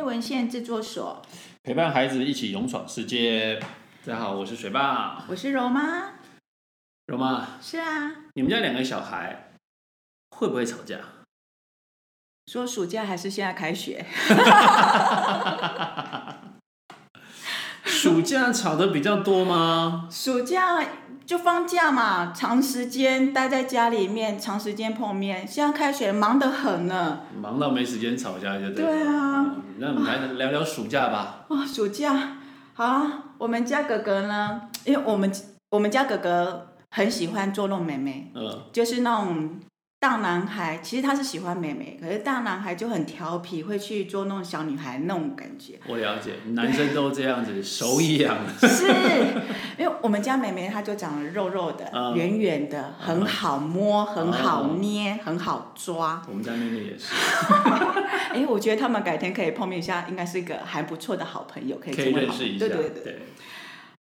妹文献制作所，陪伴孩子一起勇闯世界。大家好，我是水爸，我是柔妈。柔妈，是啊。你们家两个小孩会不会吵架？说暑假还是现在开学？暑假吵得比较多吗？暑假。就放假嘛，长时间待在家里面，长时间碰面。现在开学忙得很呢，忙到没时间吵架就对。对啊，嗯，那我们来聊聊暑假吧。哦，暑假好啊，我们家哥哥呢，因为我们我们家哥哥很喜欢捉弄妹妹，嗯，就是那种。大男孩其实他是喜欢妹妹，可是大男孩就很调皮，会去捉弄小女孩那种感觉。我了解，男生都这样子，手痒。是，因为我们家妹妹她就长得肉肉的、圆圆、嗯、的，很好摸、嗯，很好捏、嗯，很好抓。我们家妹妹也是。哎，我觉得他们改天可以碰面一下，应该是一个还不错的好朋友，可以，可以认识一下。对对对。对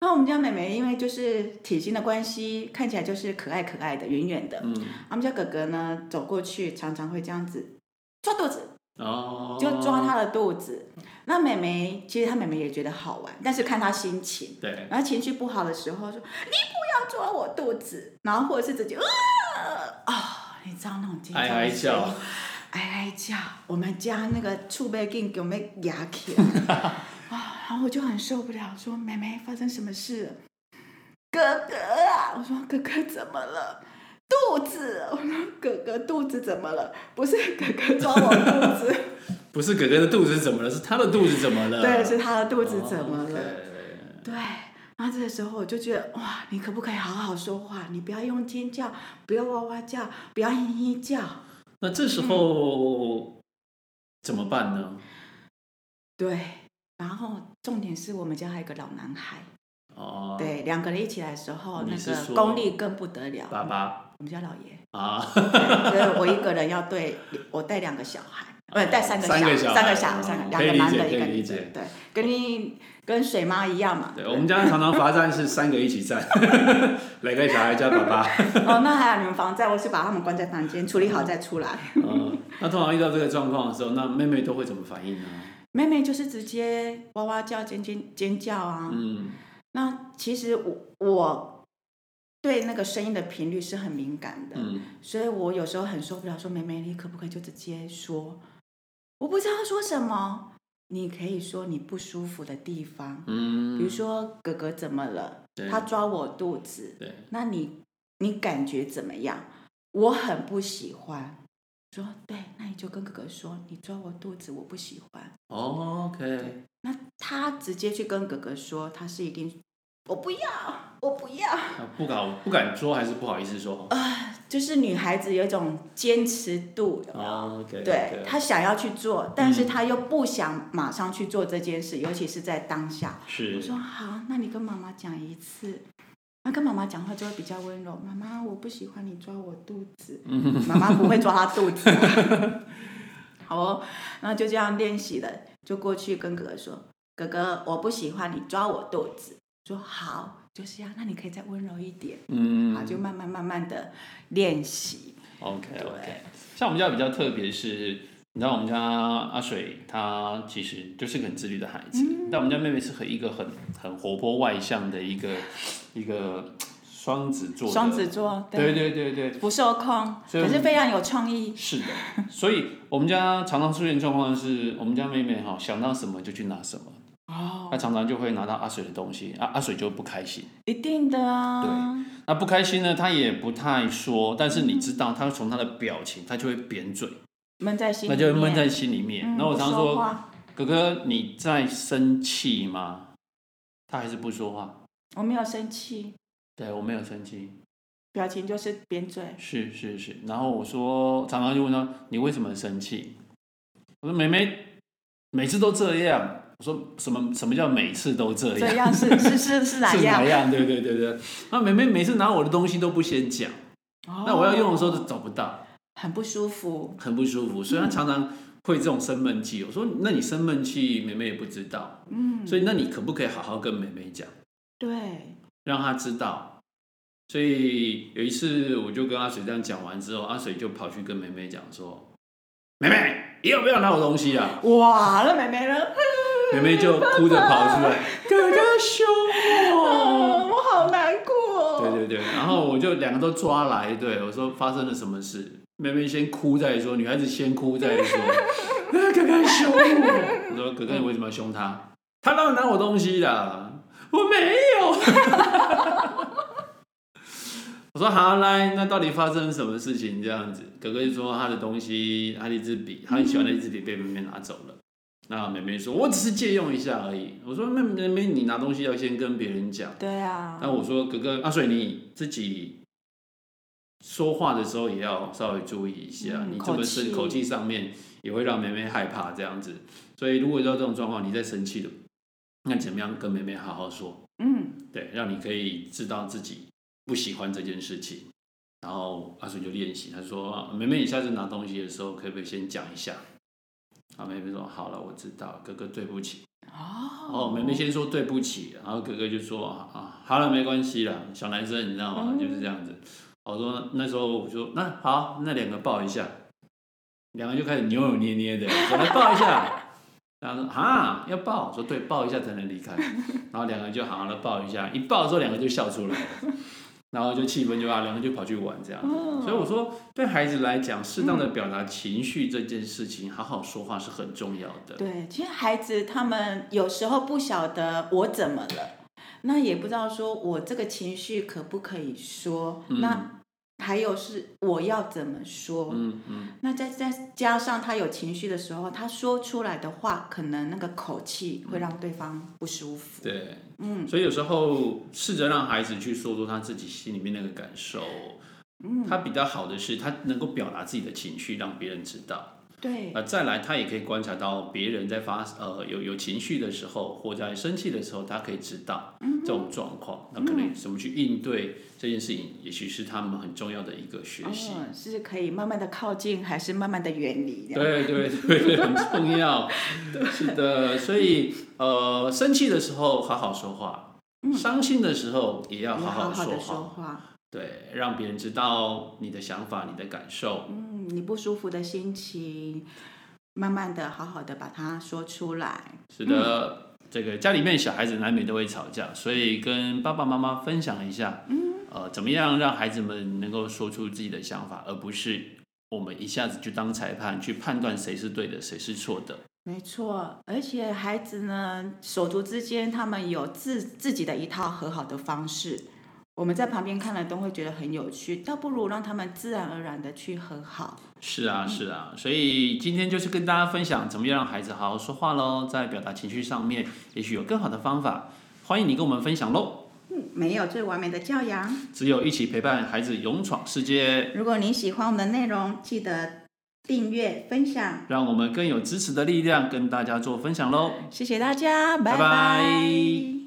那我们家妹妹因为就是体型的关系，看起来就是可爱可爱的，圆圆的。嗯。我们家哥哥呢，走过去常常会这样子抓肚子，哦，就抓他的肚子。那妹妹其实她妹妹也觉得好玩，但是看她心情。对。然后情绪不好的时候说：“你不要抓我肚子。”然后或者是直接啊啊、哦，你知道那种尖叫，哀哀叫，哀哀叫。我们家那个储备镜给我们压起来。然后我就很受不了，说：“妹妹，发生什么事？”哥哥啊，我说：“哥哥怎么了？肚子。”我说：“哥哥肚子怎么了？不是哥哥抓我肚子，不是哥哥的肚子怎么了？是他的肚子怎么了？对，是他的肚子怎么了？Oh, okay. 对。然后这个时候我就觉得，哇，你可不可以好好说话？你不要用尖叫，不要哇哇叫，不要嘤嘤叫。那这时候、嗯、怎么办呢？对。然后重点是我们家还有一个老男孩，哦，对，两个人一起来的时候，那个功力更不得了。爸爸，我们家老爷啊，所以我一个人要对我带两个小孩，不、哦、带三个小，三个小，三个小，三个两个男的，一个女的，对，跟你跟水妈一样嘛。对，我们家常常罚站是三个一起站，两个小孩叫爸爸。哦，那还有你们房在，我是把他们关在房间处理好再出来。嗯，那通常遇到这个状况的时候，那妹妹都会怎么反应呢？妹妹就是直接哇哇叫、尖尖尖叫啊！嗯，那其实我我对那个声音的频率是很敏感的，嗯，所以我有时候很受不了，说妹妹，你可不可以就直接说？我不知道说什么，你可以说你不舒服的地方，嗯，比如说哥哥怎么了？他抓我肚子，对，那你你感觉怎么样？我很不喜欢。说对，那你就跟哥哥说，你抓我肚子，我不喜欢。Oh, OK。那他直接去跟哥哥说，他是一定，我不要，我不要。不敢不敢说，还是不好意思说。啊，就是女孩子有一种坚持度。Oh, OK。对，她想要去做，但是她又不想马上去做这件事，嗯、尤其是在当下。是。我说好，那你跟妈妈讲一次。他跟妈妈讲话就会比较温柔。妈妈，我不喜欢你抓我肚子。妈妈不会抓他肚子。好哦，然后就这样练习了，就过去跟哥哥说：“哥哥，我不喜欢你抓我肚子。”说好，就是这样。那你可以再温柔一点。嗯，好，就慢慢慢慢的练习。OK OK。像我们家比较特别是，你知道我们家阿水，他其实就是个很自律的孩子，嗯、但我们家妹妹是很一个很很活泼外向的一个。一个双子座，双子座，对。对对对，不受控，可是非常有创意。是的，所以我们家常常出现状况是，我们家妹妹哈想到什么就去拿什么，哦，她常常就会拿到阿水的东西，啊阿水就不开心，一定的啊，对，那不开心呢，她也不太说，但是你知道，她从她的表情，她就会扁嘴，闷在心里，那就闷在心里面。那、嗯、我常说，哥哥你在生气吗？他还是不说话。我没有生气，对，我没有生气，表情就是扁嘴。是是是，然后我说，常常就问他，你为什么生气？我说妹妹每次都这样。我说什么什么叫每次都这样？这样是是是是哪样？是哪样？对对对对。那妹妹每次拿我的东西都不先讲，哦，那我要用的时候就找不到，很不舒服，很不舒服。所以她常常会这种生闷气。我说那你生闷气，妹妹也不知道，嗯，所以那你可不可以好好跟妹妹讲？对，让她知道。所以有一次，我就跟阿水这样讲完之后，阿水就跑去跟妹妹讲说：“妹妹，你有没有拿我东西啊？哇，那妹妹呢？妹妹就哭着跑出来，哥哥凶我，我好难过。对对对，然后我就两个都抓来，对我说发生了什么事？妹妹先哭再说，女孩子先哭再说。哥哥凶我，我说哥哥你为什么要凶他？他当然拿我东西的，我没有。我说好，来，那到底发生了什么事情？这样子，哥哥就说他的东西，他的一支笔，他很喜欢的一支笔被妹妹拿走了。那妹妹说：“我只是借用一下而已。”我说：“妹妹妹，你拿东西要先跟别人讲。”对啊。那我说：“哥哥，阿水，你自己说话的时候也要稍微注意一下，嗯、你这么生口气上面也会让妹妹害怕这样子。所以如果遇到这种状况，你在生气了，那怎么样跟妹妹好好说？嗯，对，让你可以知道自己不喜欢这件事情。然后阿水就练习，他说：‘妹妹，你下次拿东西的时候，可不可以先讲一下？’”然后妹妹说：“好了，我知道，哥哥对不起。”哦，妹妹先说对不起，然后哥哥就说：“啊，好了，没关系了，小男生你知道吗？嗯、就是这样子。”我说：“那时候我说，那好，那两个抱一下。”两个就开始扭扭捏捏的，我来抱一下。然后说：“啊，要抱。”说：“对，抱一下才能离开。”然后两个就好好的，抱一下。一抱之后，两个就笑出来了。然后就气氛就啊，两个就跑去玩这样所以我说，对孩子来讲，适当的表达情绪这件事情，嗯、好好说话是很重要的。对，其实孩子他们有时候不晓得我怎么了，那也不知道说我这个情绪可不可以说。嗯、那还有是我要怎么说？嗯嗯。嗯那再再加上他有情绪的时候，他说出来的话，可能那个口气会让对方不舒服。对，嗯。所以有时候试着让孩子去说出他自己心里面那个感受。嗯。他比较好的是，他能够表达自己的情绪，让别人知道。对，呃，再来，他也可以观察到别人在发呃有有情绪的时候，或在生气的时候，他可以知道这种状况，那、可能怎么去应对这件事情，也许是他们很重要的一个学习。哦、是可以慢慢的靠近，还是慢慢的远离？对对对对，很重要。是的，所以呃，生气的时候好好说话，嗯、伤心的时候也要好好说话。好好说话对，让别人知道你的想法、你的感受。嗯，你不舒服的心情，慢慢的、好好的把它说出来。是的，嗯、这个家里面小孩子难免都会吵架，所以跟爸爸妈妈分享一下，嗯，呃，怎么样让孩子们能够说出自己的想法，而不是我们一下子就当裁判去判断谁是对的，谁是错的。没错，而且孩子呢，手足之间他们有自自己的一套和好的方式。我们在旁边看了都会觉得很有趣，倒不如让他们自然而然的去和好。是啊，是啊，所以今天就是跟大家分享怎么样让孩子好好说话喽，在表达情绪上面，也许有更好的方法，欢迎你跟我们分享喽。嗯，没有最完美的教养，只有一起陪伴孩子勇闯世界。如果你喜欢我们的内容，记得订阅分享，让我们更有支持的力量跟大家做分享喽。谢谢大家，拜拜。拜拜。